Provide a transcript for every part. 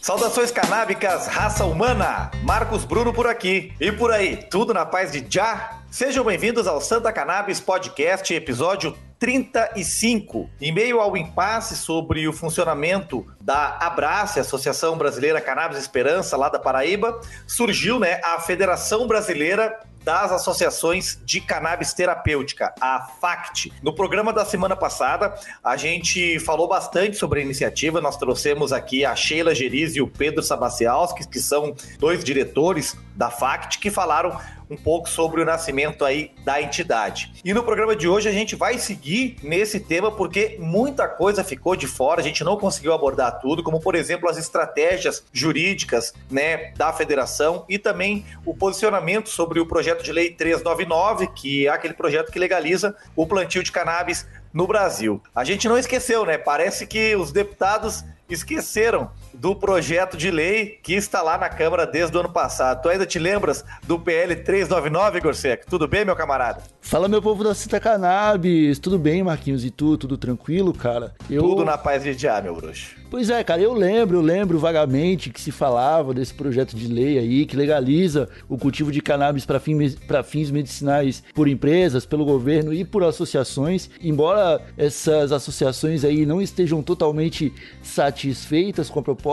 Saudações canábicas, raça humana! Marcos Bruno por aqui. E por aí, tudo na paz de já? Sejam bem-vindos ao Santa Cannabis Podcast, episódio 35. Em meio ao impasse sobre o funcionamento da Abrace, Associação Brasileira Cannabis Esperança, lá da Paraíba, surgiu né, a Federação Brasileira das Associações de Cannabis Terapêutica, a FACT. No programa da semana passada, a gente falou bastante sobre a iniciativa. Nós trouxemos aqui a Sheila Geriz e o Pedro Sabacialski, que são dois diretores da FACT, que falaram um pouco sobre o nascimento aí da entidade. E no programa de hoje a gente vai seguir nesse tema porque muita coisa ficou de fora, a gente não conseguiu abordar tudo, como por exemplo as estratégias jurídicas, né, da federação e também o posicionamento sobre o projeto de lei 399, que é aquele projeto que legaliza o plantio de cannabis no Brasil. A gente não esqueceu, né? Parece que os deputados esqueceram do projeto de lei que está lá na Câmara desde o ano passado. Tu ainda te lembras do PL 399, Igor Seco? Tudo bem, meu camarada? Fala, meu povo da Cita Cannabis. Tudo bem, Marquinhos? E tu? Tudo tranquilo, cara? Eu... Tudo na paz de dia, meu bruxo. Pois é, cara, eu lembro, eu lembro vagamente que se falava desse projeto de lei aí que legaliza o cultivo de cannabis para fins, fins medicinais por empresas, pelo governo e por associações. Embora essas associações aí não estejam totalmente satisfeitas com a proposta,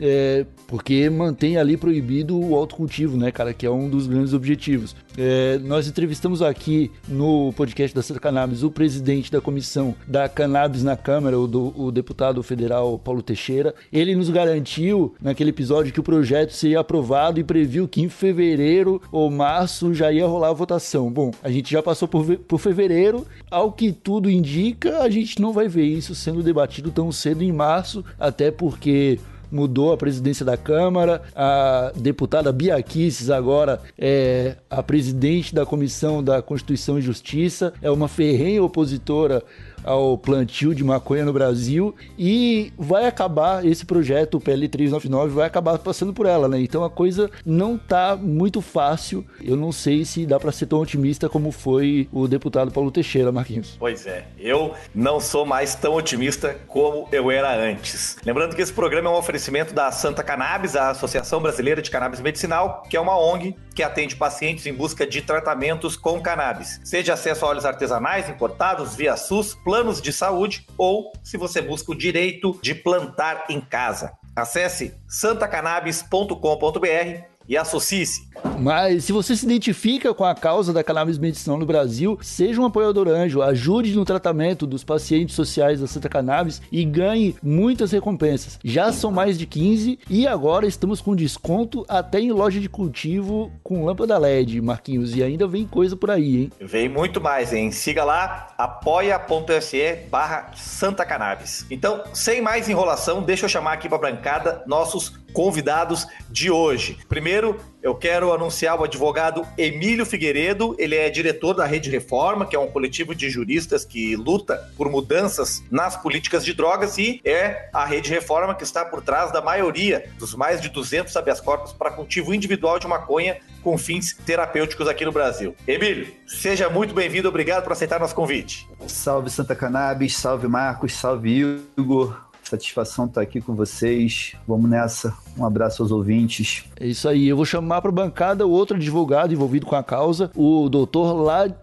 é, porque mantém ali proibido o autocultivo, né, cara, que é um dos grandes objetivos. É, nós entrevistamos aqui no podcast da Santa Cannabis o presidente da comissão da Cannabis na Câmara, o, do, o deputado federal Paulo Teixeira. Ele nos garantiu naquele episódio que o projeto seria aprovado e previu que em fevereiro ou março já ia rolar a votação. Bom, a gente já passou por, por fevereiro, ao que tudo indica, a gente não vai ver isso sendo debatido tão cedo em março, até porque mudou a presidência da Câmara, a deputada Bia Kicis agora é a presidente da Comissão da Constituição e Justiça, é uma ferrenha opositora ao plantio de maconha no Brasil e vai acabar esse projeto, o PL 399, vai acabar passando por ela, né? Então a coisa não tá muito fácil. Eu não sei se dá para ser tão otimista como foi o deputado Paulo Teixeira, Marquinhos. Pois é, eu não sou mais tão otimista como eu era antes. Lembrando que esse programa é um oferecimento da Santa Cannabis, a Associação Brasileira de Cannabis Medicinal, que é uma ONG que atende pacientes em busca de tratamentos com cannabis. Seja acesso a óleos artesanais importados via SUS, planos de saúde ou se você busca o direito de plantar em casa. Acesse santacannabis.com.br e associe-se. Mas se você se identifica com a causa da cannabis medicinal no Brasil, seja um apoiador anjo, ajude no tratamento dos pacientes sociais da Santa Cannabis e ganhe muitas recompensas. Já são mais de 15 e agora estamos com desconto até em loja de cultivo com lâmpada LED, Marquinhos, e ainda vem coisa por aí, hein? Vem muito mais, hein? Siga lá apoia.se barra Santa Cannabis. Então, sem mais enrolação, deixa eu chamar aqui para a bancada nossos convidados de hoje. Primeiro, eu quero anunciar o advogado Emílio Figueiredo. Ele é diretor da Rede Reforma, que é um coletivo de juristas que luta por mudanças nas políticas de drogas e é a Rede Reforma que está por trás da maioria dos mais de 200 habeas corpus para cultivo individual de maconha com fins terapêuticos aqui no Brasil. Emílio, seja muito bem-vindo. Obrigado por aceitar nosso convite. Salve Santa Cannabis, salve Marcos, salve Igor. Satisfação estar aqui com vocês. Vamos nessa. Um abraço aos ouvintes. É isso aí. Eu vou chamar para a bancada o outro advogado envolvido com a causa, o doutor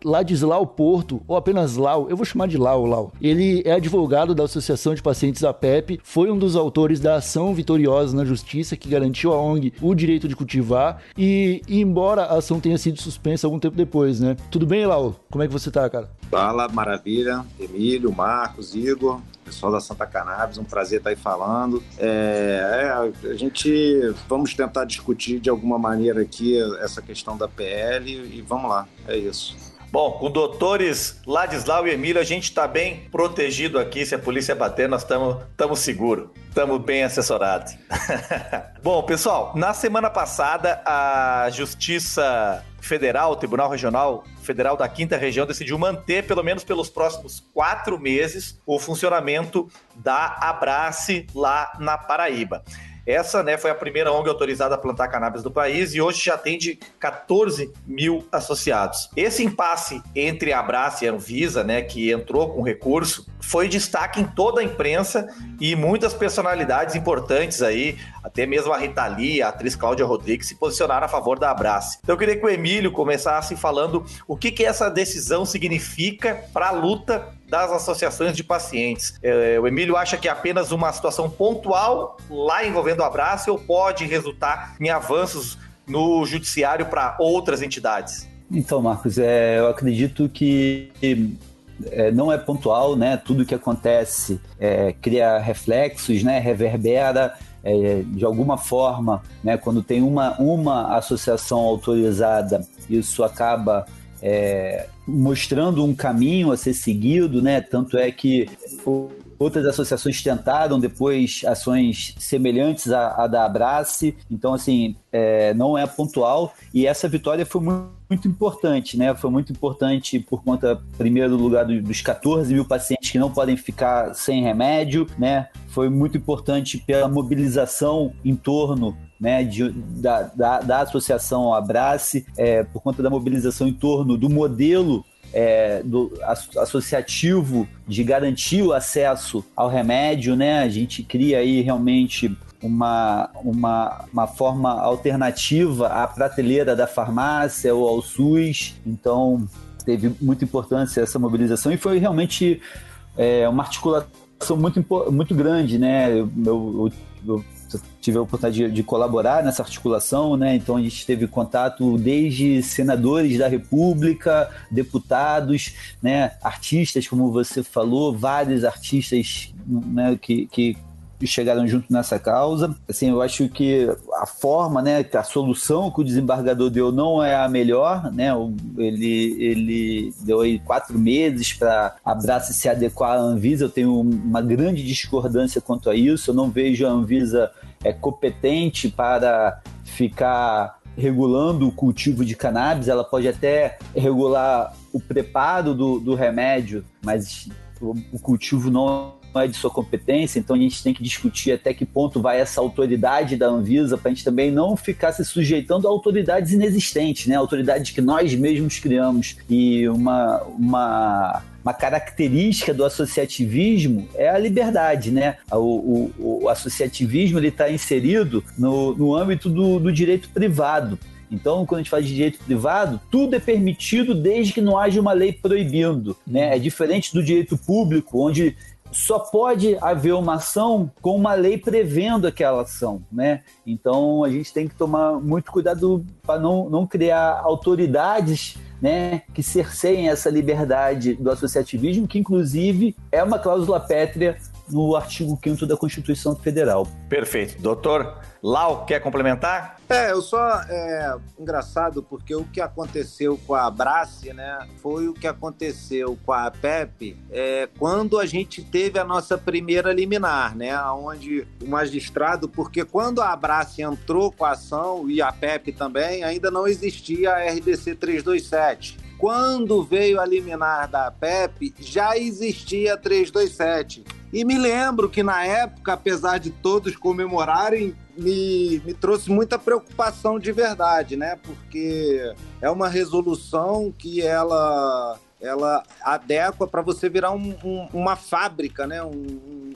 Ladislau Porto, ou apenas Lau. Eu vou chamar de Lau, Lau. Ele é advogado da Associação de Pacientes APEP, foi um dos autores da ação vitoriosa na justiça que garantiu à ONG o direito de cultivar e, embora a ação tenha sido suspensa algum tempo depois, né? Tudo bem, Lau? Como é que você tá, cara? Fala, maravilha. Emílio, Marcos, Igor pessoal da Santa Cannabis, um prazer estar aí falando. É, é, a gente vamos tentar discutir de alguma maneira aqui essa questão da PL e vamos lá, é isso. Bom, com doutores Ladislau e Emílio, a gente está bem protegido aqui. Se a polícia bater, nós estamos seguros. Estamos bem assessorados. Bom, pessoal, na semana passada, a Justiça Federal, o Tribunal Regional Federal da Quinta Região, decidiu manter, pelo menos pelos próximos quatro meses, o funcionamento da Abrace lá na Paraíba. Essa né, foi a primeira ONG autorizada a plantar cannabis no país e hoje já atende 14 mil associados. Esse impasse entre a Abraça e a Anvisa, né, que entrou com recurso, foi destaque em toda a imprensa e muitas personalidades importantes aí, até mesmo a Rita Lee, a atriz Cláudia Rodrigues, se posicionaram a favor da Abrace. Então eu queria que o Emílio começasse falando o que, que essa decisão significa para a luta das associações de pacientes. É, o Emílio acha que é apenas uma situação pontual lá envolvendo a Abrace ou pode resultar em avanços no judiciário para outras entidades? Então, Marcos, é, eu acredito que é, não é pontual, né? Tudo que acontece é, cria reflexos, né? Reverbera é, de alguma forma, né? Quando tem uma, uma associação autorizada, isso acaba é, mostrando um caminho a ser seguido, né? Tanto é que outras associações tentaram depois ações semelhantes à, à da Abrace. Então, assim, é, não é pontual. E essa vitória foi muito, muito, importante, né? Foi muito importante por conta, primeiro lugar, dos 14 mil pacientes que não podem ficar sem remédio, né? Foi muito importante pela mobilização em torno né, de, da, da, da, associação Abrace, é, por conta da mobilização em torno do modelo é, do associativo de garantir o acesso ao remédio, né? A gente cria aí realmente uma, uma, uma forma alternativa à prateleira da farmácia ou ao SUS. Então, teve muita importância essa mobilização e foi realmente é, uma articulação muito, muito grande, né? Eu, eu, eu tive a oportunidade de, de, colaborar nessa articulação, né? Então a gente teve contato desde senadores da República, deputados, né? Artistas, como você falou, vários artistas né? que, que chegaram junto nessa causa. Assim, eu acho que a forma, né, a solução que o desembargador deu não é a melhor, né? Ele, ele deu aí quatro meses para a Abraça se adequar à Anvisa. Eu tenho uma grande discordância quanto a isso. Eu não vejo a Anvisa é, competente para ficar regulando o cultivo de cannabis. Ela pode até regular o preparo do, do remédio, mas o, cultivo não é de sua competência, então a gente tem que discutir até que ponto vai essa autoridade da Anvisa para a gente também não ficar se sujeitando a autoridades inexistentes, né? Autoridades que nós mesmos criamos. E uma, uma uma característica do associativismo é a liberdade, né? O, o, o associativismo está inserido no, no âmbito do, do direito privado. Então, quando a gente fala de direito privado, tudo é permitido desde que não haja uma lei proibindo. Né? É diferente do direito público, onde só pode haver uma ação com uma lei prevendo aquela ação, né? Então a gente tem que tomar muito cuidado para não, não criar autoridades né, que cerceiem essa liberdade do associativismo, que inclusive é uma cláusula pétrea no artigo 5 da Constituição Federal. Perfeito. Doutor Lau, quer complementar? É, eu só. É, engraçado, porque o que aconteceu com a Brace, né, foi o que aconteceu com a PEP é, quando a gente teve a nossa primeira liminar, né, onde o magistrado, porque quando a Brace entrou com a ação e a PEP também, ainda não existia a RDC 327. Quando veio a liminar da PEP, já existia 327. E me lembro que na época, apesar de todos comemorarem, me, me trouxe muita preocupação de verdade, né? Porque é uma resolução que ela ela adequa para você virar um, um, uma fábrica, né? Um,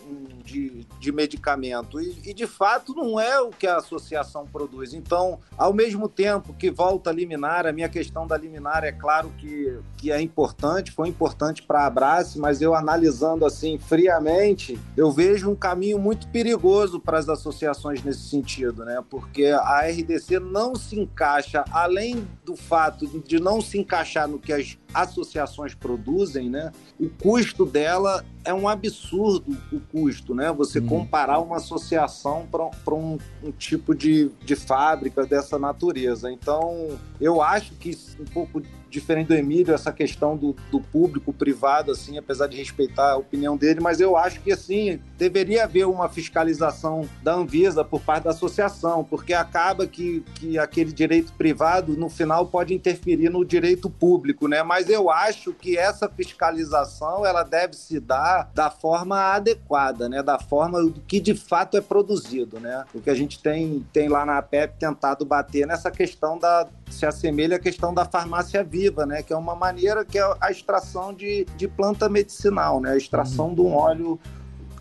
de, de medicamento. E, e, de fato não é o que a associação produz. Então, ao mesmo tempo que volta a liminar, a minha questão da liminar é claro que, que é importante, foi importante para a Abrace, mas eu analisando assim friamente, eu vejo um caminho muito perigoso para as associações nesse sentido, né? Porque a RDC não se encaixa, além do fato de não se encaixar no que as associações produzem, né? O custo dela é um absurdo o custo, né? Você uhum. comparar uma associação para um, um, tipo de, de fábrica dessa natureza. Então, eu acho que um pouco diferente do Emílio, essa questão do, do público privado, assim, apesar de respeitar a opinião dele, mas eu acho que, assim, deveria haver uma fiscalização da Anvisa por parte da associação, porque acaba que, que aquele direito privado, no final, pode interferir no direito público, né? Mas eu acho que essa fiscalização, ela deve se dar da forma adequada, né? Da forma que de fato é produzido, né? O que a gente tem, tem lá na PEP tentado bater nessa questão da se assemelha à questão da farmácia viva, né? Que é uma maneira que é a extração de, de planta medicinal, né? A extração uhum. de um óleo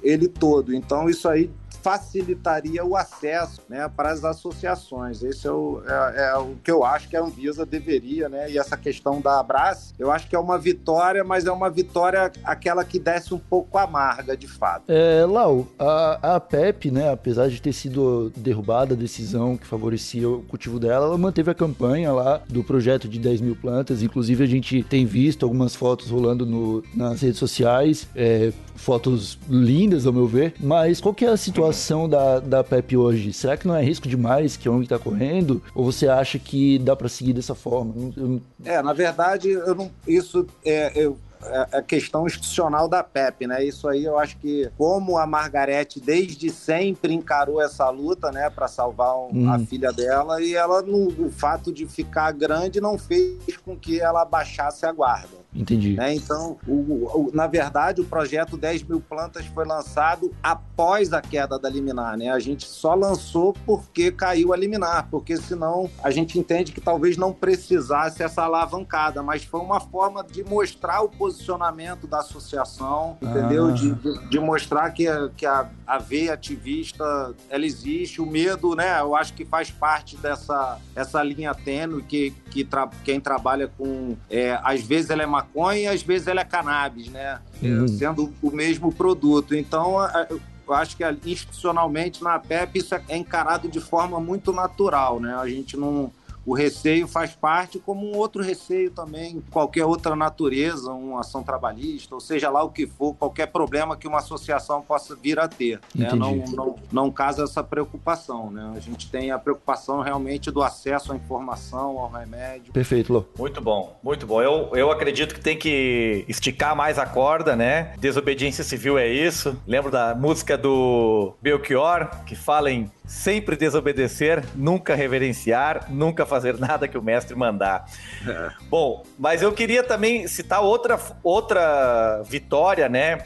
ele todo. Então isso aí facilitaria o acesso né, para as associações. Esse é o, é, é o, que eu acho que a Anvisa deveria, né? E essa questão da Abraço, eu acho que é uma vitória, mas é uma vitória aquela que desce um pouco amarga, de fato. É, Lau, a, a PEP, né, apesar de ter sido derrubada a decisão que favorecia o cultivo dela, ela manteve a campanha lá do projeto de 10 mil plantas. Inclusive, a gente tem visto algumas fotos rolando no, nas redes sociais, é, fotos lindas, ao meu ver. Mas qual que é a situação da, da PEP hoje? Será que não é risco demais que a ONG está correndo? Ou você acha que dá para seguir dessa forma? Eu... É, na verdade, eu não, isso é, eu é a questão institucional da PEP, né? Isso aí eu acho que, como a Margarete desde sempre encarou essa luta, né, para salvar um, a uhum. filha dela, e ela, no, o fato de ficar grande, não fez com que ela baixasse a guarda. Entendi. Né? Então, o, o, na verdade, o projeto 10 mil plantas foi lançado após a queda da liminar. Né? A gente só lançou porque caiu a liminar, porque senão a gente entende que talvez não precisasse essa alavancada, mas foi uma forma de mostrar o posicionamento da associação, entendeu? Ah. De, de, de, mostrar que, a, que a, a veia ativista ela existe, o medo, né? Eu acho que faz parte dessa essa linha tênue que, que tra, quem trabalha com. É, às vezes ela é maconha e às vezes ela é cannabis, né? Uhum. Sendo o mesmo produto. Então, eu acho que institucionalmente na PEP isso é encarado de forma muito natural, né? A gente não o receio faz parte como um outro receio também, qualquer outra natureza, uma ação trabalhista, ou seja lá o que for, qualquer problema que uma associação possa vir a ter. Né? Não, não, não casa essa preocupação. Né? A gente tem a preocupação realmente do acesso à informação, ao remédio. Perfeito, Lô. Muito bom, muito bom. Eu, eu acredito que tem que esticar mais a corda, né? Desobediência civil é isso. Lembro da música do Belchior, que fala em sempre desobedecer, nunca reverenciar, nunca fazer nada que o mestre mandar. É. Bom, mas eu queria também citar outra, outra vitória, né,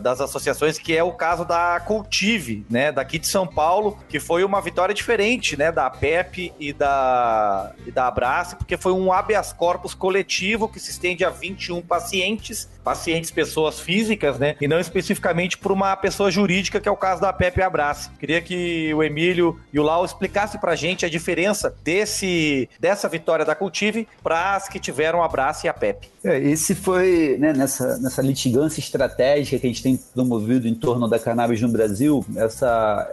das associações, que é o caso da Cultive, né, daqui de São Paulo, que foi uma vitória diferente, né, da PEP e da, e da Abrace, porque foi um habeas corpus coletivo que se estende a 21 pacientes, pacientes pessoas físicas, né, e não especificamente por uma pessoa jurídica, que é o caso da PEP e Abrace. Queria que o Emílio e o Lau explicasse pra gente a diferença desse, dessa vitória da Cultive para as que tiveram a Braça e a Pepe. É, esse foi, né, nessa, nessa litigância estratégica que a gente tem promovido em torno da cannabis no Brasil, essa,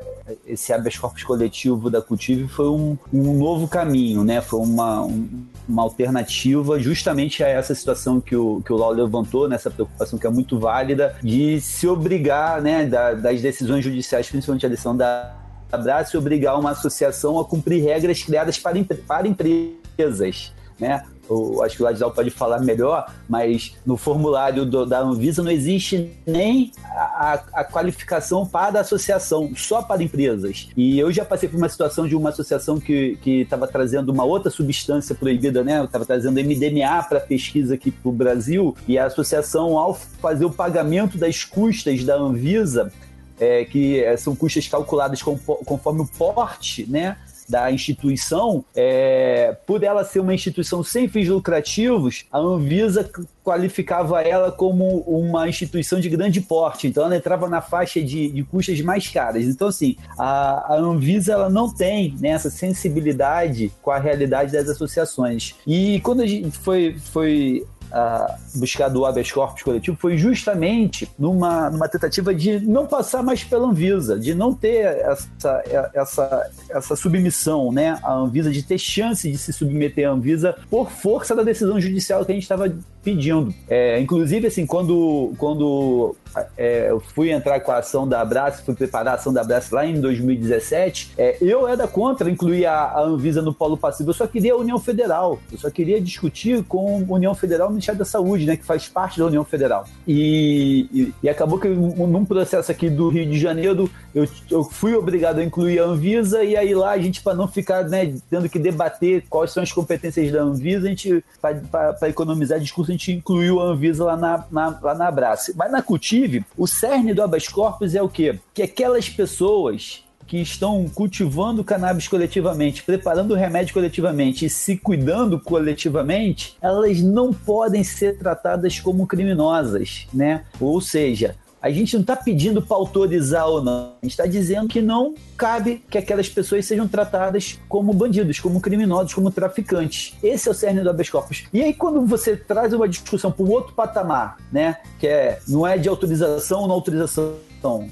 esse habeas corpus coletivo da Cultive foi um, um novo caminho, né? Foi uma, um, uma alternativa justamente a essa situação que o, que o Lau levantou, nessa preocupação que é muito válida, de se obrigar, né, da, das decisões judiciais, principalmente a decisão da Abraço obrigar uma associação a cumprir regras criadas para, para empresas, né? Eu acho que o Ladislau pode falar melhor, mas no formulário do, da Anvisa não existe nem a, a, qualificação para a associação, só para empresas. E eu já passei por uma situação de uma associação que estava trazendo uma outra substância proibida, né? Estava trazendo MDMA para pesquisa aqui para o Brasil, e a associação, ao fazer o pagamento das custas da Anvisa, é, que é, são custas calculadas conforme o porte, né? Da instituição, é, por ela ser uma instituição sem fins lucrativos, a Anvisa qualificava ela como uma instituição de grande porte, então ela entrava na faixa de, de custas mais caras. Então, assim, a, a Anvisa ela não tem né, essa sensibilidade com a realidade das associações. E quando a gente foi, foi uh, buscado o habeas corpus coletivo foi justamente numa, numa tentativa de não passar mais pela Anvisa, de não ter essa, essa, essa submissão né, à Anvisa, de ter chance de se submeter à Anvisa por força da decisão judicial que a gente estava pedindo. É, inclusive, assim, quando, quando é, eu fui entrar com a ação da Abraço, fui preparar a ação da Abraço lá em 2017, é, eu era contra incluir a, a, Anvisa no polo passivo. Eu só queria a União Federal. Eu só queria discutir com a União Federal o Ministério da Saúde, né, que faz parte da União Federal. E, e, e acabou que num processo aqui do Rio de Janeiro, eu, eu fui obrigado a incluir a Anvisa e aí lá a gente, para não ficar né, tendo que debater quais são as competências da Anvisa, a gente, para economizar discurso, a gente incluiu a Anvisa lá na, na, lá na Abrace. Mas na Cultive, o cerne do habeas corpus é o quê? Que aquelas pessoas que estão cultivando cannabis coletivamente, preparando o remédio coletivamente e se cuidando coletivamente, elas não podem ser tratadas como criminosas, né? Ou seja, a gente não está pedindo para autorizar ou não. A gente está dizendo que não cabe que aquelas pessoas sejam tratadas como bandidos, como criminosos, como traficantes. Esse é o cerne do habeas corpus. E aí, quando você traz uma discussão para um outro patamar, né, que é, não é de autorização ou não autorização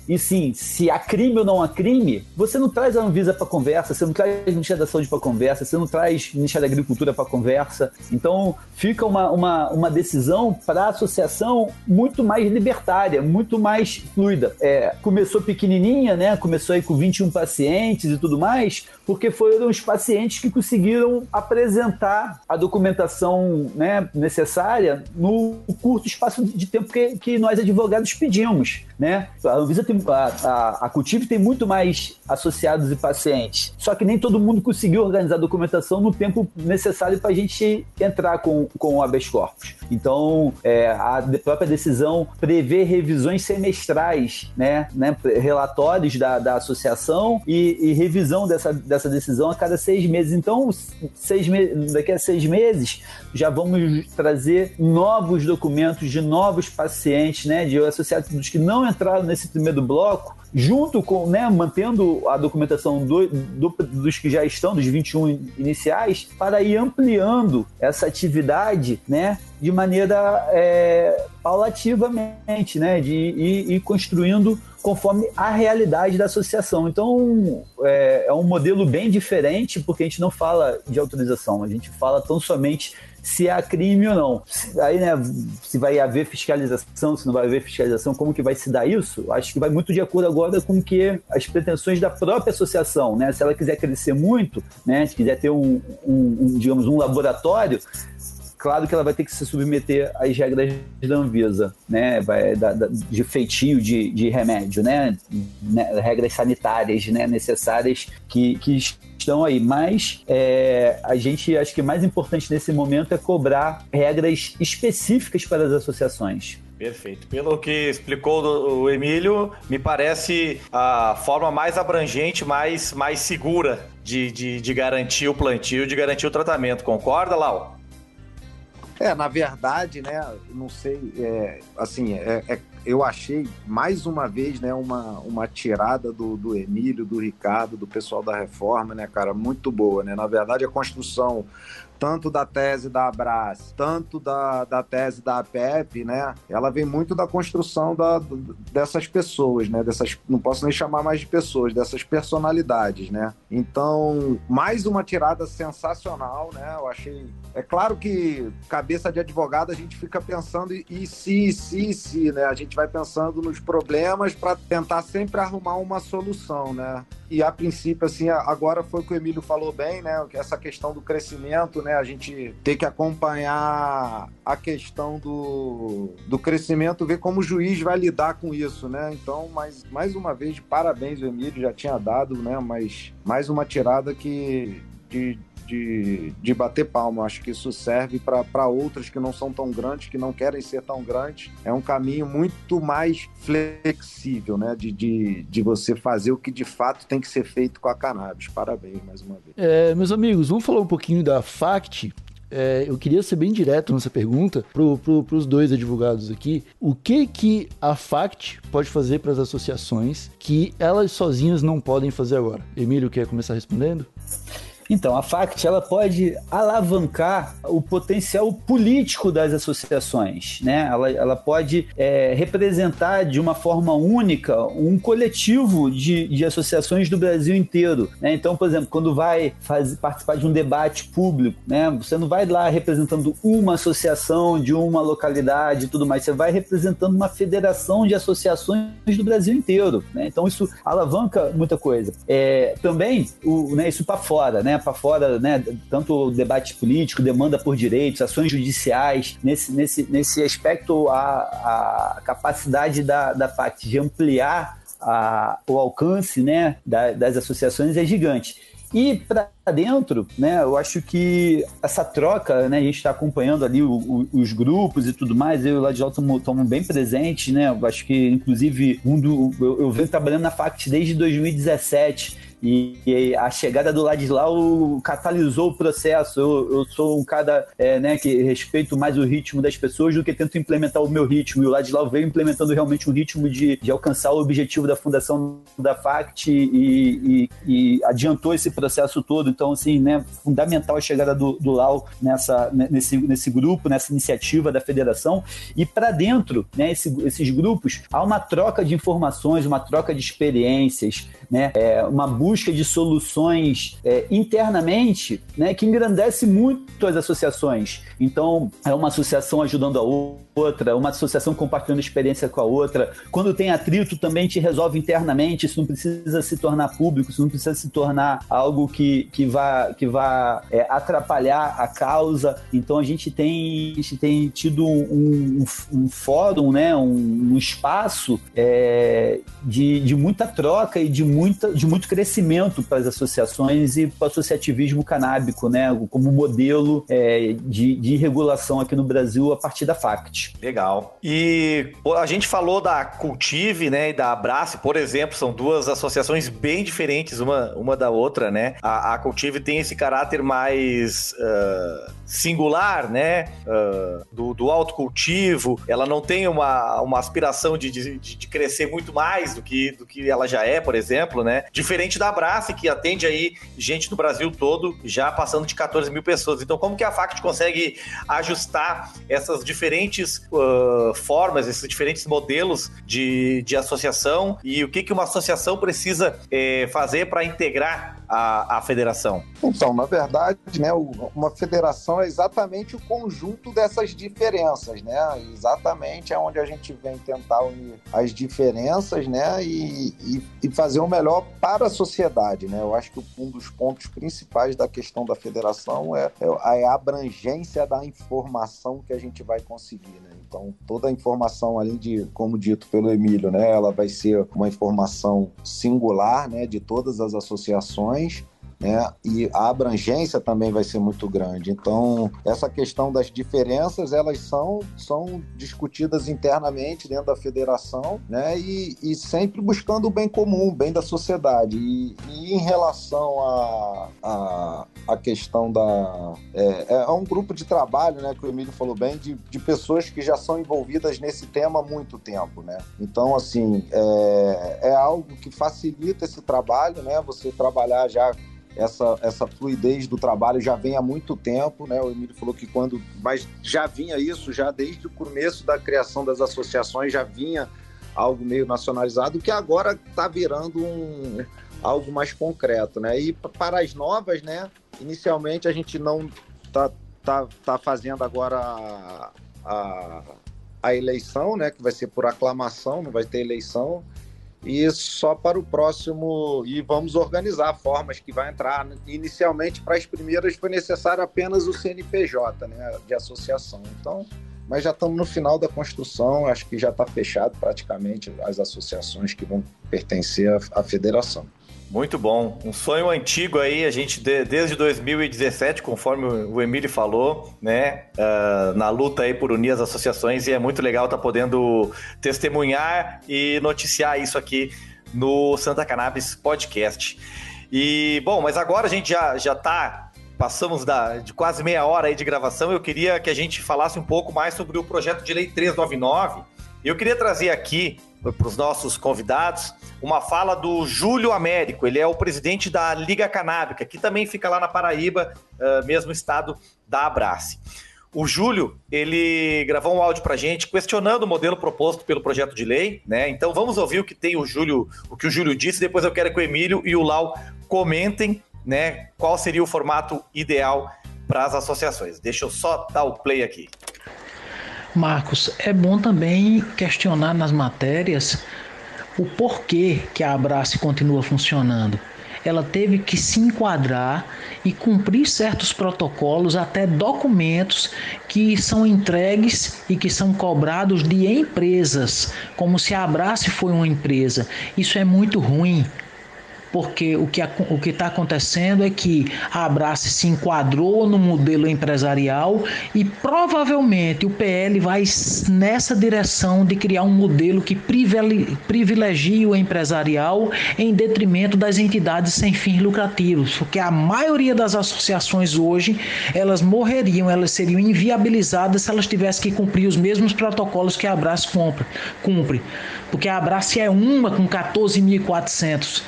e sim, se há crime ou não há crime, você não traz a Anvisa para conversa, você não traz o Ministério da Saúde para conversa, você não traz o Ministério da Agricultura para conversa. Então, fica uma, uma, uma decisão para a associação muito mais libertária, muito mais fluida. É, começou pequenininha, né? Começou aí com 21 pacientes e tudo mais, porque foram os pacientes que conseguiram apresentar a documentação né, necessária no curto espaço de tempo que, que nós advogados pedimos. Né? A Anvisa tem, a, a, a tem muito mais associados e pacientes, só que nem todo mundo conseguiu organizar a documentação no tempo necessário para a gente entrar com, com o habeas corpus. Então, é, a própria decisão prevê revisões semestrais, né, né relatórios da, da associação e, e revisão dessa dessa decisão a cada seis meses. Então, seis me daqui a seis meses, já vamos trazer novos documentos de novos pacientes, né, de associados que não entraram nesse primeiro bloco, junto com, né, mantendo a documentação do, do, dos que já estão, dos 21 iniciais, para ir ampliando essa atividade, né, de maneira é, paulativamente, né, de ir, construindo conforme a realidade da associação. Então, é, é, um modelo bem diferente, porque a gente não fala de autorização, a gente fala tão somente se há crime ou não. Aí, né, se vai haver fiscalização, se não vai haver fiscalização, como que vai se dar isso? Acho que vai muito de acordo agora com que as pretensões da própria associação, né? Se ela quiser crescer muito, né, se quiser ter um, um, um digamos, um laboratório, claro que ela vai ter que se submeter às regras da Anvisa, né? Vai, da, da, de feitio de, de remédio, né? né? Regras sanitárias né? necessárias que, que estão aí. Mas é, a gente acho que mais importante nesse momento é cobrar regras específicas para as associações. Perfeito. Pelo que explicou o Emílio, me parece a forma mais abrangente, mais, mais segura de, de, de garantir o plantio, de garantir o tratamento. Concorda, Lau? É, na verdade, né, não sei, é, assim, é, é, eu achei mais uma vez, né, uma, uma tirada do, do Emílio, do Ricardo, do pessoal da reforma, né, cara, muito boa, né? Na verdade, a construção tanto da tese da Abras, tanto da, da tese da APEP, né? Ela vem muito da construção da, dessas pessoas, né? Dessas, não posso nem chamar mais de pessoas, dessas personalidades, né? Então, mais uma tirada sensacional, né? Eu achei. É claro que cabeça de advogado a gente fica pensando e se, se, se, né? A gente vai pensando nos problemas para tentar sempre arrumar uma solução, né? E a princípio, assim, agora foi o que o Emílio falou bem, né? Essa questão do crescimento, né? A gente tem que acompanhar a questão do, do crescimento, ver como o juiz vai lidar com isso, né? Então, mais, mais uma vez, parabéns, o Emílio já tinha dado, né? Mas mais uma tirada que de, de, de bater palma. Acho que isso serve para outras que não são tão grandes, que não querem ser tão grandes. É um caminho muito mais flexível, né? De, de, de você fazer o que de fato tem que ser feito com a cannabis. Parabéns mais uma vez. É, meus amigos, vamos falar um pouquinho da FACT. É, eu queria ser bem direto nessa pergunta para pro, os dois advogados aqui. O que que a FACT pode fazer para as associações que elas sozinhas não podem fazer agora? Emílio, quer começar respondendo? Então, a FACT ela pode alavancar o potencial político das associações, né? Ela, ela pode é, representar de uma forma única um coletivo de, de associações do Brasil inteiro. Né? Então, por exemplo, quando vai fazer, participar de um debate público, né? Você não vai lá representando uma associação de uma localidade e tudo mais, você vai representando uma federação de associações do Brasil inteiro. Né? Então, isso alavanca muita coisa. É, também, o, né, isso para fora, né? Para fora, né? Tanto debate político, demanda por direitos, ações judiciais, nesse, nesse, nesse aspecto, a, a capacidade da, da FACT de ampliar a, o alcance né, da, das associações é gigante. E para dentro, né, eu acho que essa troca, né, a gente está acompanhando ali o, o, os grupos e tudo mais, eu e o Ladislau estamos bem presentes, né, eu acho que, inclusive, um do, eu, eu venho trabalhando na FACT desde 2017, e, e, a chegada do Ladislau catalisou o processo. Eu, eu sou um cara é, né, que respeito mais o ritmo das pessoas do que tento implementar o meu ritmo. E o Ladislau veio implementando realmente um ritmo de, de alcançar o objetivo da fundação da FACT e, e, e, adiantou esse processo todo. Então, assim, né, fundamental a chegada do, do Lau nessa, nesse, nesse grupo, nessa iniciativa da federação. E para dentro, né, esse, esses grupos, há uma troca de informações, uma troca de experiências, né, é, uma busca de soluções é, internamente, né, que engrandece muito as associações. Então, é uma associação ajudando a outra, uma associação compartilhando experiência com a outra. Quando tem atrito, também te resolve internamente, isso não precisa se tornar público, isso não precisa se tornar algo que, que vá, que vá é, atrapalhar a causa. Então, a gente tem, a gente tem tido um, um, um fórum, né, um, um espaço é, de, de muita troca e de, muita, de muito crescimento para as associações e para o associativismo canábico, né, como modelo é, de, de regulação aqui no Brasil a partir da FACT. Legal. E a gente falou da Cultive, né, e da Abrace, por exemplo, são duas associações bem diferentes uma, uma da outra, né? A, a Cultive tem esse caráter mais uh, singular, né, uh, do, do autocultivo, ela não tem uma, uma aspiração de, de, de crescer muito mais do que, do que ela já é, por exemplo, né? Diferente da Abrace, que atende aí gente no Brasil todo, já passando de 14 mil pessoas. Então, como que a FACT consegue ajustar essas diferentes uh, formas, esses diferentes modelos de, de associação e o que, que uma associação precisa eh, fazer para integrar a, a federação? Então, na verdade, né, uma federação é exatamente o conjunto dessas diferenças, né? Exatamente é onde a gente vem tentar unir as diferenças, né, e, e, e fazer o melhor para a sociedade, né? Eu acho que um dos pontos principais da questão da federação é, é a abrangência da informação que a gente vai conseguir, né? Então, toda a informação, além de, como dito pelo Emílio, né, ela vai ser uma informação singular, né, de todas as associações opções né? E a abrangência também vai ser muito grande. Então, essa questão das diferenças, elas são, são discutidas internamente dentro da federação, né? E, e sempre buscando o bem comum, o bem da sociedade. E, e em relação à a, a, a, questão da... É, é, um grupo de trabalho, né? Que o Emílio falou bem, de, de pessoas que já são envolvidas nesse tema há muito tempo, né? Então, assim, é, é algo que facilita esse trabalho, né? Você trabalhar já essa, essa fluidez do trabalho já vem há muito tempo, né? O Emílio falou que quando. Mas já vinha isso, já desde o começo da criação das associações, já vinha algo meio nacionalizado, que agora está virando um, algo mais concreto, né? E para as novas, né? Inicialmente a gente não tá, tá, tá fazendo agora a, a, a eleição, né? Que vai ser por aclamação, não vai ter eleição e só para o próximo e vamos organizar formas que vai entrar. Inicialmente para as primeiras foi necessário apenas o CNPJ né de associação. Então mas já estamos no final da construção acho que já está fechado praticamente as associações que vão pertencer à, à federação muito bom. Um sonho antigo aí, a gente desde 2017, conforme o Emílio falou, né? Uh, na luta aí por unir as associações, e é muito legal estar tá podendo testemunhar e noticiar isso aqui no Santa Cannabis Podcast. E, bom, mas agora a gente já, já tá. Passamos da, de quase meia hora aí de gravação. Eu queria que a gente falasse um pouco mais sobre o projeto de lei 399. Eu queria trazer aqui para os nossos convidados uma fala do Júlio Américo. Ele é o presidente da Liga Canábica, que também fica lá na Paraíba, uh, mesmo estado da Abrace. O Júlio, ele gravou um áudio para gente questionando o modelo proposto pelo projeto de lei, né? Então vamos ouvir o que tem o Júlio, o que o Júlio disse, depois eu quero que o Emílio e o Lau comentem, né, qual seria o formato ideal para as associações. Deixa eu só dar o play aqui. Marcos, é bom também questionar nas matérias o porquê que a Abrace continua funcionando. Ela teve que se enquadrar e cumprir certos protocolos, até documentos que são entregues e que são cobrados de empresas, como se a Abrace foi uma empresa. Isso é muito ruim porque o que o está acontecendo é que a Abrace se enquadrou no modelo empresarial e provavelmente o PL vai nessa direção de criar um modelo que privilegie o empresarial em detrimento das entidades sem fins lucrativos, porque a maioria das associações hoje elas morreriam, elas seriam inviabilizadas se elas tivessem que cumprir os mesmos protocolos que a Abrace cumpre, porque a Abrace é uma com 14.400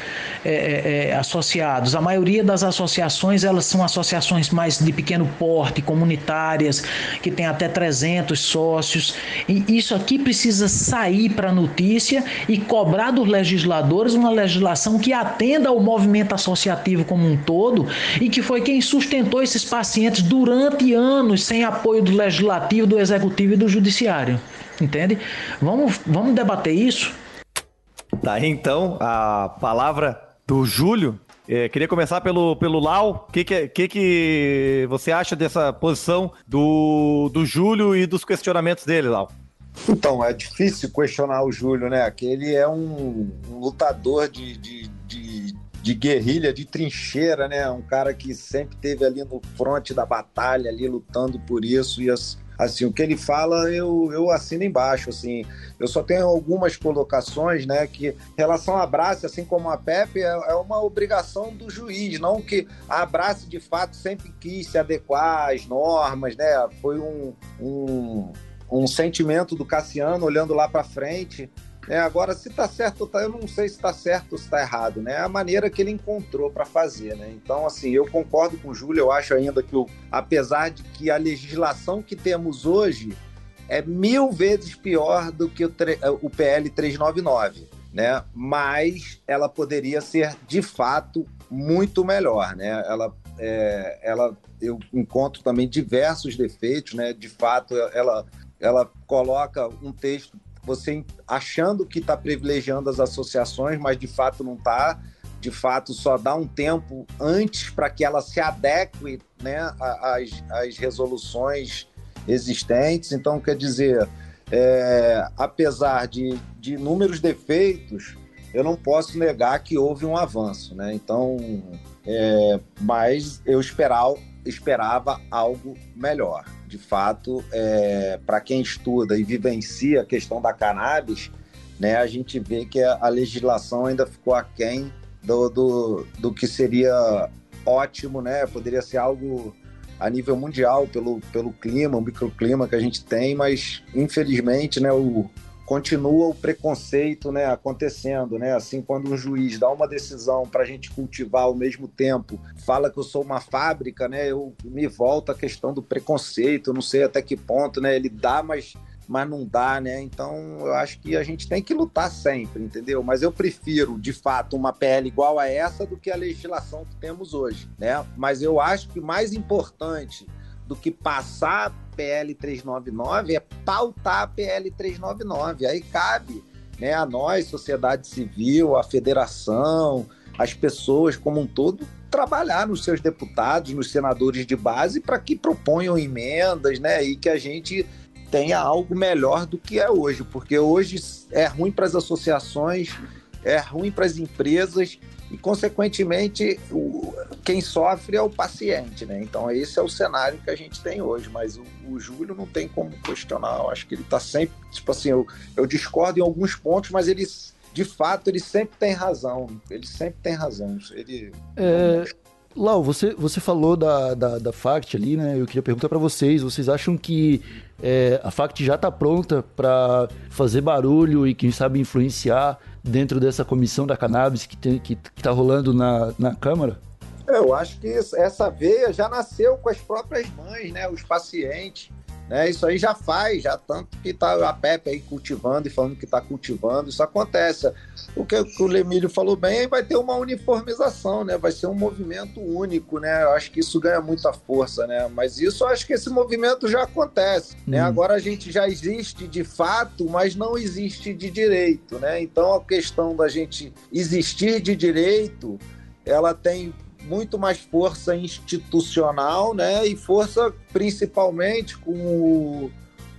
é, é, é, associados. A maioria das associações elas são associações mais de pequeno porte, comunitárias, que tem até 300 sócios. E isso aqui precisa sair para a notícia e cobrar dos legisladores uma legislação que atenda ao movimento associativo como um todo e que foi quem sustentou esses pacientes durante anos sem apoio do legislativo, do executivo e do judiciário. Entende? Vamos, vamos debater isso. Tá, então a palavra do Júlio. É, queria começar pelo, pelo Lau. O que que, que, que você acha dessa posição do, do Júlio e dos questionamentos dele, Lau? Então, é difícil questionar o Júlio, né? Que ele é um, um lutador de, de, de, de, guerrilha, de trincheira, né? Um cara que sempre teve ali no fronte da batalha, ali lutando por isso. E as, assim, o que ele fala, eu, eu assino embaixo, assim. Eu só tenho algumas colocações, né, que em relação à Abrace, assim como a Pepe, é, é uma obrigação do juiz, não que a Abrace, de fato, sempre quis se adequar às normas, né, foi um, um, um sentimento do Cassiano olhando lá para frente, é, agora, se está certo, tá, eu não sei se está certo ou se está errado, né? É a maneira que ele encontrou para fazer, né? Então, assim, eu concordo com o Júlio, eu acho ainda que, o, apesar de que a legislação que temos hoje é mil vezes pior do que o, o PL 399, né? Mas ela poderia ser, de fato, muito melhor, né? Ela, é, ela, eu encontro também diversos defeitos, né? De fato, ela, ela coloca um texto você achando que está privilegiando as associações, mas de fato não está. De fato, só dá um tempo antes para que ela se adeque né, às, às resoluções existentes. Então, quer dizer, é, apesar de, de inúmeros defeitos, eu não posso negar que houve um avanço. Né? Então, é, mas eu esperava, esperava algo melhor de fato, é, para quem estuda e vivencia a questão da cannabis, né, a gente vê que a, a legislação ainda ficou aquém do, do, do que seria ótimo, né? Poderia ser algo a nível mundial pelo, pelo clima, o microclima que a gente tem, mas infelizmente, né, o, continua o preconceito né, acontecendo, né? Assim, quando um juiz dá uma decisão para a gente cultivar ao mesmo tempo, fala que eu sou uma fábrica, né? Eu me volta a questão do preconceito, eu não sei até que ponto, né? Ele dá, mas mas não dá, né? Então eu acho que a gente tem que lutar sempre, entendeu? Mas eu prefiro, de fato, uma PL igual a essa do que a legislação que temos hoje, né? Mas eu acho que mais importante do que passar PL 399 é pautar a PL 399. Aí cabe né, a nós, sociedade civil, a federação, as pessoas como um todo, trabalhar nos seus deputados, nos senadores de base, para que proponham emendas né, e que a gente tenha algo melhor do que é hoje, porque hoje é ruim para as associações, é ruim para as empresas e, consequentemente, o, quem sofre é o paciente, né? Então, esse é o cenário que a gente tem hoje, mas o, o Júlio não tem como questionar, eu acho que ele está sempre, tipo assim, eu, eu discordo em alguns pontos, mas ele, de fato, ele sempre tem razão, ele sempre tem razão, ele... É... Lau, você, você falou da, da, da FACT ali, né? Eu queria perguntar para vocês, vocês acham que É, a FACT já está pronta para fazer barulho e, quem sabe, influenciar dentro dessa comissão da cannabis que está que, que tá rolando na, na Câmara? Eu acho que isso, essa veia já nasceu com as próprias mães, né? Os pacientes. Né? Isso aí já faz, já tanto que tá a Pepe aí cultivando e falando que está cultivando, isso acontece. O que, o Lemílio falou bem, vai ter uma uniformização, né? Vai ser um movimento único, né? Eu acho que isso ganha muita força, né? Mas isso eu acho que esse movimento já acontece, né? Hum. Agora a gente já existe de fato, mas não existe de direito, né? Então a questão da gente existir de direito, ela tem muito mais força institucional, né? E força principalmente com, o,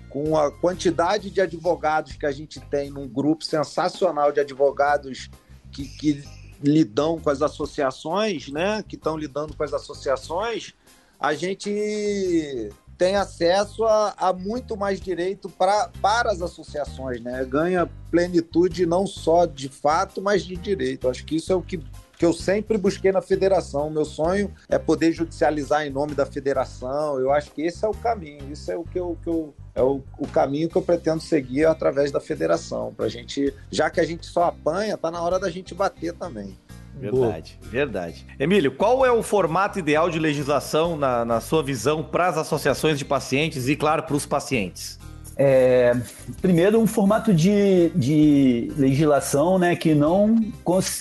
com a quantidade de advogados que a gente tem num grupo sensacional de advogados que, que lidam com as associações, né? Que estão lidando com as associações, a gente tem acesso a, a, muito mais direito pra, para as associações, né? Ganha plenitude não só de fato, mas de direito. Acho que isso é o que que eu sempre busquei na federação. Meu sonho é poder judicializar em nome da federação. Eu acho que esse é o caminho. Isso é o que eu, que eu é o, o, caminho que eu pretendo seguir através da federação. Pra gente, já que a gente só apanha, tá na hora da gente bater também. Verdade, Boa. verdade. Emílio, qual é o formato ideal de legislação, na, na sua visão, para as associações de pacientes e, claro, para os pacientes? É, primeiro, um formato de, de legislação né, que não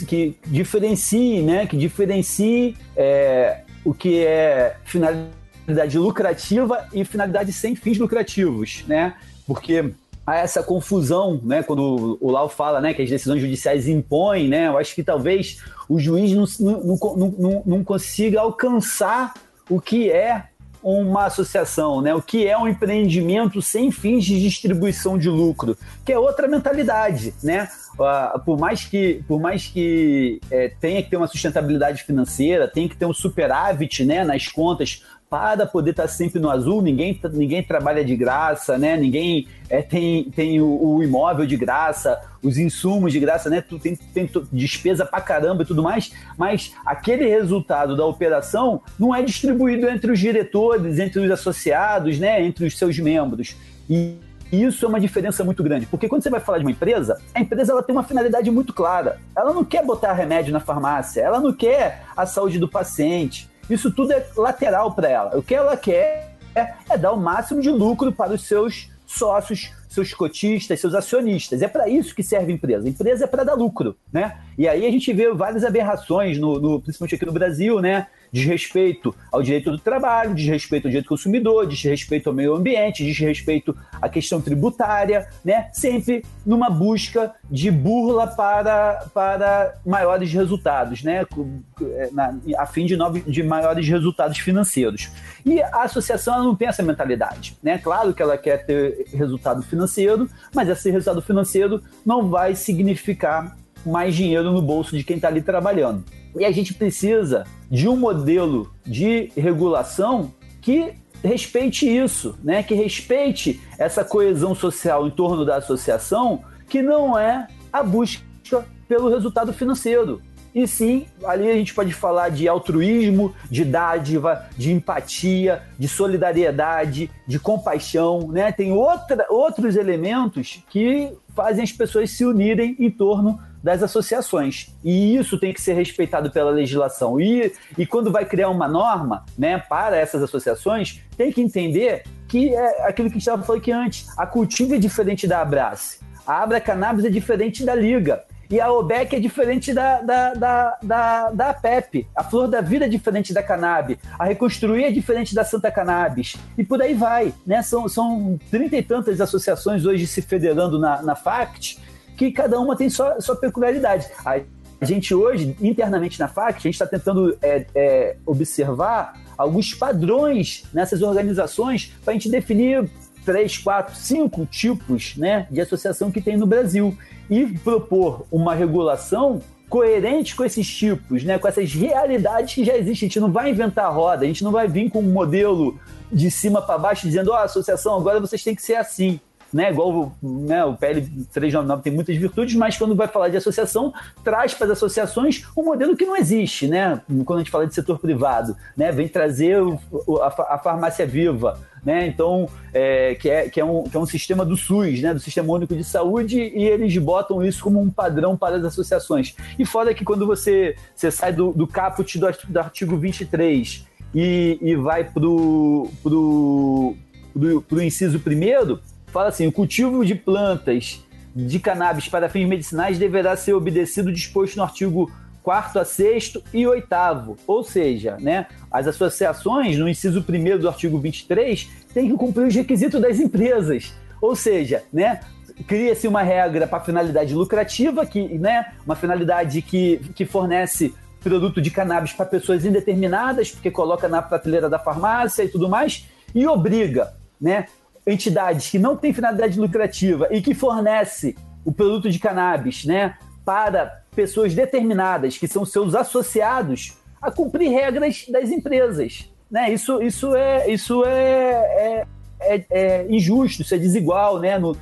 que diferencie, né, que diferencie é, o que é finalidade lucrativa e finalidade sem fins lucrativos, né? Porque há essa confusão, né? Quando o Lau fala, né, que as decisões judiciais impõem, né? Eu acho que talvez o juiz não, não, não, não consiga alcançar o que é uma associação, né? O que é um empreendimento sem fins de distribuição de lucro, que é outra mentalidade, né? Uh, por mais que, por mais que é, tenha que ter uma sustentabilidade financeira, tem que ter um superávit né, nas contas para poder estar sempre no azul, ninguém, ninguém trabalha de graça, né? Ninguém é, tem, tem o, o, imóvel de graça, os insumos de graça, né? Tu tem, tem despesa pra caramba e tudo mais, mas aquele resultado da operação não é distribuído entre os diretores, entre os associados, né? Entre os seus membros. E isso é uma diferença muito grande, porque quando você vai falar de uma empresa, a empresa ela tem uma finalidade muito clara. Ela não quer botar remédio na farmácia, ela não quer a saúde do paciente. Isso tudo é lateral para ela. O que ela quer é, é dar o máximo de lucro para os seus sócios, seus cotistas, seus acionistas. É para isso que serve a empresa. A empresa é para dar lucro, né? E aí a gente vê várias aberrações, no, no, principalmente aqui no Brasil, né? Desrespeito ao direito do trabalho, desrespeito ao direito do consumidor, desrespeito ao meio ambiente, desrespeito à questão tributária, né? Sempre numa busca de burla para, para maiores resultados, né? Na, a fim de, nove, de maiores resultados financeiros. E a associação não tem essa mentalidade, né? Claro que ela quer ter resultado financeiro, mas esse resultado financeiro não vai significar mais dinheiro no bolso de quem está ali trabalhando. E a gente precisa de um modelo de regulação que respeite isso, né? que respeite essa coesão social em torno da associação, que não é a busca pelo resultado financeiro. E sim, ali a gente pode falar de altruísmo, de dádiva, de empatia, de solidariedade, de compaixão, né? Tem outra, outros elementos que fazem as pessoas se unirem em torno das associações. E isso tem que ser respeitado pela legislação. E, e quando vai criar uma norma né, para essas associações, tem que entender que é aquilo que estava falando aqui antes. A Cultiva é diferente da Abrace. A Abra Cannabis é diferente da Liga. E a OBEC é diferente da, da, da, da, da PEP. A Flor da Vida é diferente da Cannabis. A Reconstruir é diferente da Santa Cannabis. E por aí vai. Né? São, são trinta e tantas associações hoje se federando na, na FACT que cada uma tem sua, sua peculiaridade. A gente hoje, internamente na FAC, a gente está tentando é, é, observar alguns padrões nessas organizações para a gente definir três, quatro, cinco tipos né, de associação que tem no Brasil e propor uma regulação coerente com esses tipos, né, com essas realidades que já existem. A gente não vai inventar a roda, a gente não vai vir com um modelo de cima para baixo dizendo, ó, oh, associação, agora vocês têm que ser assim. Né? Igual né, o PL 399 tem muitas virtudes, mas quando vai falar de associação, traz para as associações um modelo que não existe, né? Quando a gente fala de setor privado, né? Vem trazer o, a, a farmácia viva, né? Então, é, que, é, que, é um, que é um sistema do SUS, né? Do Sistema Único de Saúde, e eles botam isso como um padrão para as associações. E fora que quando você, você sai do, do caput do, do artigo 23 e, e vai pro, pro, pro, pro inciso primeiro, fala assim: o cultivo de plantas de cannabis para fins medicinais deverá ser obedecido disposto no artigo 4 a 6 e 8 ou seja, né, as associações, no inciso 1 do artigo 23, têm que cumprir os requisitos das empresas. Ou seja, né, cria-se uma regra para finalidade lucrativa, que, né, uma finalidade que, que fornece produto de cannabis para pessoas indeterminadas, porque coloca na prateleira da farmácia e tudo mais, e obriga né, entidades que não têm finalidade lucrativa e que fornece o produto de cannabis né, para pessoas determinadas, que são seus associados, a cumprir regras das empresas. Né? Isso, isso, é, isso é, é, é, é injusto, isso é desigual, né? Não,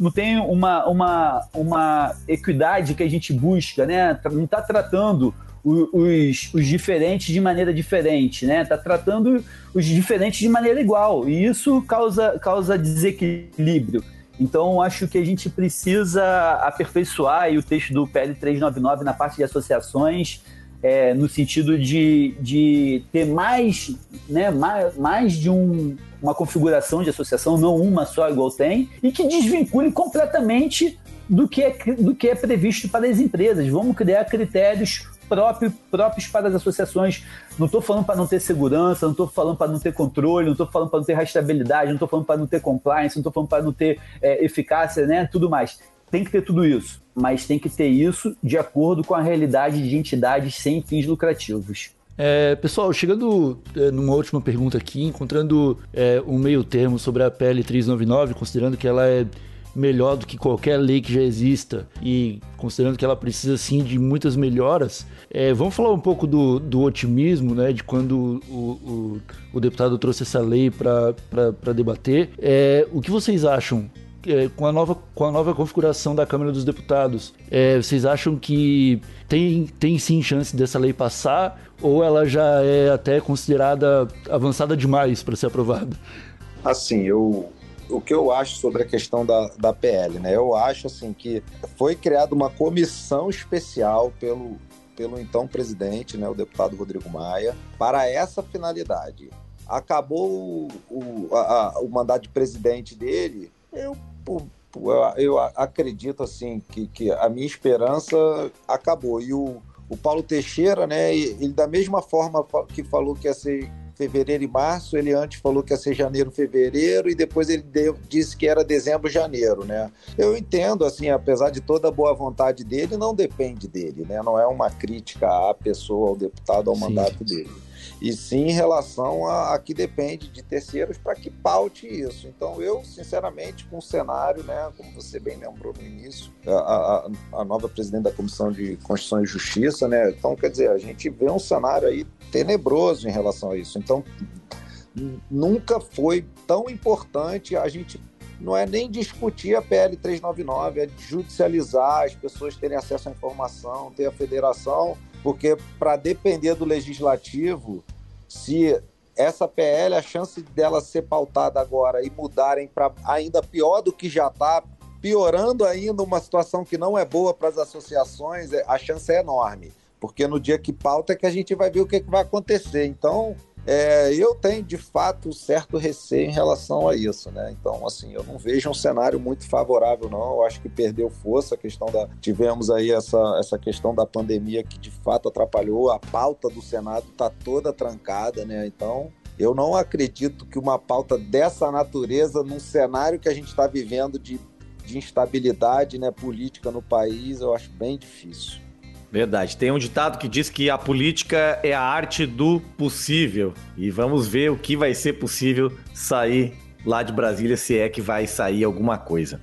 não, tem uma, uma, uma equidade que a gente busca, né? Não está tratando os, os diferentes de maneira diferente, né? Tá tratando os diferentes de maneira igual e isso causa, causa desequilíbrio. Então, acho que a gente precisa aperfeiçoar o texto do PL 399 na parte de associações, é, no sentido de, de ter mais, né, mais, mais de um, uma configuração de associação, não uma só igual tem, e que desvincule completamente do que é, do que é previsto para as empresas. Vamos criar critérios próprio, próprios para as associações. Não estou falando para não ter segurança, não estou falando para não ter controle, não estou falando para não ter rastreabilidade, não estou falando para não ter compliance, não estou falando para não ter é, eficácia, né? Tudo mais. Tem que ter tudo isso, mas tem que ter isso de acordo com a realidade de entidades sem fins lucrativos. É, pessoal, chegando é, numa última pergunta aqui, encontrando é, um meio termo sobre a PL 399, considerando que ela é melhor do que qualquer lei que já exista e considerando que ela precisa sim de muitas melhoras, é, vamos falar um pouco do, do otimismo, né, de quando o, o, o deputado trouxe essa lei para debater. É, o que vocês acham é, com, a nova, com a nova configuração da Câmara dos Deputados, é, vocês acham que tem, tem sim chance dessa lei passar ou ela já é até considerada avançada demais para ser aprovada? Assim, eu o que eu acho sobre a questão da, da PL, né? Eu acho assim que foi criada uma comissão especial pelo, pelo então presidente, né, o deputado Rodrigo Maia, para essa finalidade. Acabou o, o, a, o mandato de presidente dele, eu, eu, eu acredito assim que, que a minha esperança acabou. E o, o Paulo Teixeira, né, ele da mesma forma que falou que ia ser fevereiro e março, ele antes falou que ia ser janeiro, fevereiro, e depois ele deu, disse que era dezembro, janeiro, né? Eu entendo, assim, apesar de toda a boa vontade dele, não depende dele, né? Não é uma crítica à pessoa, ao deputado, ao Sim. mandato dele e sim em relação a, a que depende de terceiros para que paute isso. Então, eu, sinceramente, com o cenário, né, como você bem lembrou no início, a, a, a nova presidente da Comissão de Constituição e Justiça, né, então, quer dizer, a gente vê um cenário aí tenebroso em relação a isso. Então, nunca foi tão importante a gente não é nem discutir a PL 399, é judicializar, as pessoas terem acesso à informação, ter a federação, porque para depender do legislativo, se essa PL, a chance dela ser pautada agora e mudarem para ainda pior do que já está, piorando ainda uma situação que não é boa para as associações, é, a chance é enorme. Porque no dia que pauta é que a gente vai ver o que, que vai acontecer. Então, é, eu tenho de fato certo receio em relação a isso, né? Então, assim, eu não vejo um cenário muito favorável, não. Eu acho que perdeu força a questão da. Tivemos aí essa, essa questão da pandemia que de fato atrapalhou. A pauta do Senado está toda trancada, né? Então, eu não acredito que uma pauta dessa natureza, num cenário que a gente está vivendo de, de instabilidade né, política no país, eu acho bem difícil. Verdade. Tem um ditado que diz que a política é a arte do possível. E vamos ver o que vai ser possível sair lá de Brasília, se é que vai sair alguma coisa.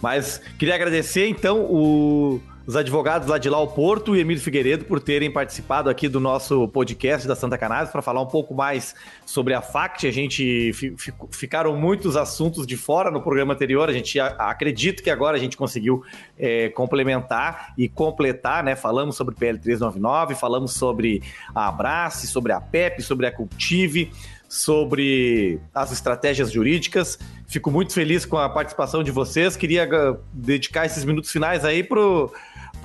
Mas queria agradecer então o os advogados Ladilau Porto e Emílio Figueiredo por terem participado aqui do nosso podcast da Santa Cannabis para falar um pouco mais sobre a FACT. A gente ficaram muitos assuntos de fora no programa anterior. A gente acredita que agora a gente conseguiu é, complementar e completar, né? Falamos sobre PL 399, falamos sobre a Abrace, sobre a PEP, sobre a Cultive sobre as estratégias jurídicas. Fico muito feliz com a participação de vocês. Queria ah, dedicar esses minutos finais aí para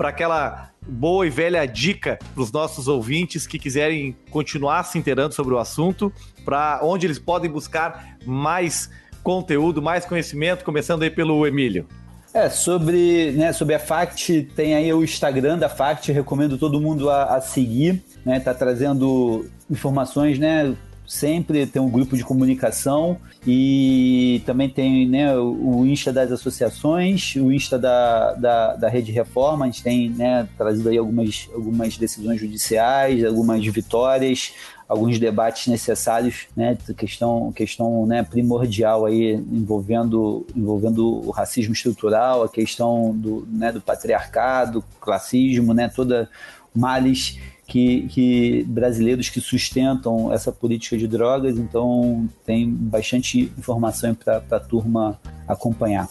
aquela boa e velha dica para os nossos ouvintes que quiserem continuar se inteirando sobre o assunto, para onde eles podem buscar mais conteúdo, mais conhecimento, começando aí pelo Emílio. É, sobre, né, sobre a FACT, tem aí o Instagram da FACT, recomendo todo mundo a, a seguir, né, tá trazendo informações, né, sempre tem um grupo de comunicação e também tem né, o Insta das associações, o Insta da, da, da Rede Reforma, a gente tem né, trazido aí algumas, algumas decisões judiciais, algumas vitórias, alguns debates necessários, né, questão, questão né, primordial aí envolvendo, envolvendo o racismo estrutural, a questão do, né, do patriarcado, classismo, né, toda males que, que, brasileiros que sustentam essa política de drogas, então tem bastante informação para a turma acompanhar.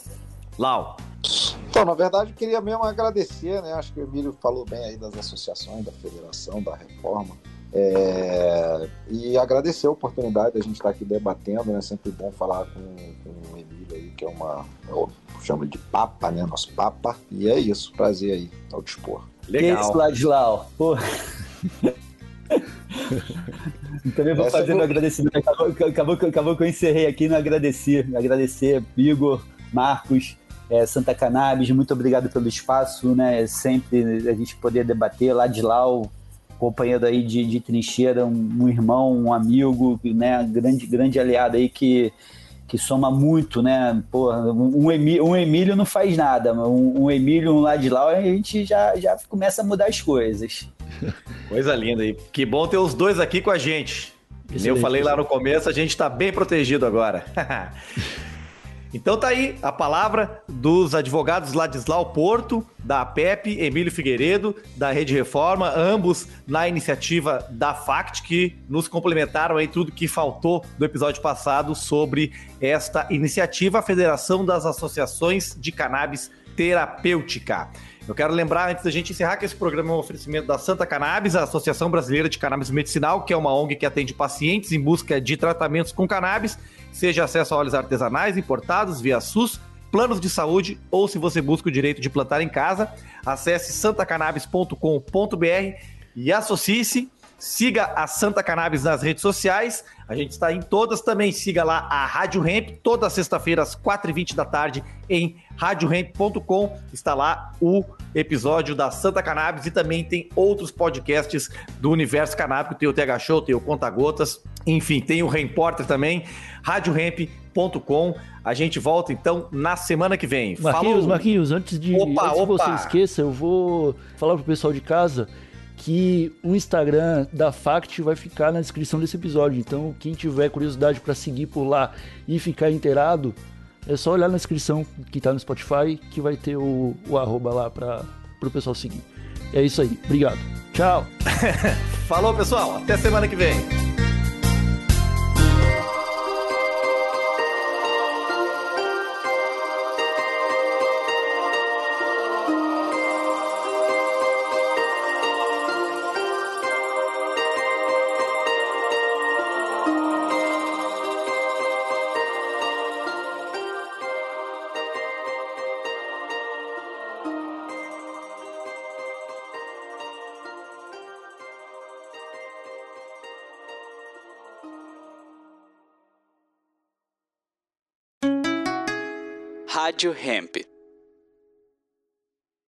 Lau. Então, na verdade, eu queria mesmo agradecer, né? Acho que o Emílio falou bem aí das associações, da federação, da reforma. É... e agradecer a oportunidade de a gente estar aqui debatendo, né? Sempre bom falar com, com o Emílio aí, que é uma. Eu chamo de papa, né? Nosso papa. E é isso, prazer aí, ao dispor. Legal. Que isso, Ladislau? Pô. Também vou fazer meu agradecimento. Acabou, acabou, acabou que eu encerrei aqui no agradecer. Agradecer, Igor, Marcos, é, Santa Cannabis, muito obrigado pelo espaço, né? Sempre a gente poder debater lá de lá, o companheiro aí de, de trincheira, um, um, irmão, um amigo, né? Grande, grande aliado aí que, que soma muito, né? Porra, um, Emílio, um Emílio não faz nada, um, um Emílio, um lá de lá, a gente já, já começa a mudar as coisas. Coisa linda aí. Que bom ter os dois aqui com a gente. Excelente. Eu falei lá no começo, a gente está bem protegido agora. então tá aí a palavra dos advogados Ladislau Porto, da APEP, Emílio Figueiredo, da Rede Reforma, ambos na iniciativa da FACT, que nos complementaram aí tudo que faltou do episódio passado sobre esta iniciativa, a Federação das Associações de Cannabis Terapêutica. Eu quero lembrar, antes da gente encerrar, que esse programa é um oferecimento da Santa Cannabis, a Associação Brasileira de Cannabis Medicinal, que é uma ONG que atende pacientes em busca de tratamentos com cannabis, seja acesso a óleos artesanais importados via SUS, planos de saúde ou se você busca o direito de plantar em casa, acesse santacannabis.com.br e associe-se. Siga a Santa Cannabis nas redes sociais. A gente está em todas também. Siga lá a Rádio Hemp, toda sexta-feira às 4h20 da tarde em radiohemp.com. Está lá o episódio da Santa Cannabis e também tem outros podcasts do universo canábico. Tem o TH Show, tem o Conta Gotas, enfim, tem o Reimporter também, radiohemp.com. A gente volta então na semana que vem. Marquinhos, Falou. Marquinhos, antes de opa, antes opa. você esqueça, eu vou falar pro pessoal de casa que o Instagram da Fact vai ficar na descrição desse episódio. Então, quem tiver curiosidade para seguir por lá e ficar inteirado, é só olhar na descrição que tá no Spotify que vai ter o, o arroba lá para o pessoal seguir. É isso aí. Obrigado. Tchau. Falou, pessoal. Até semana que vem. Rádio Hemp.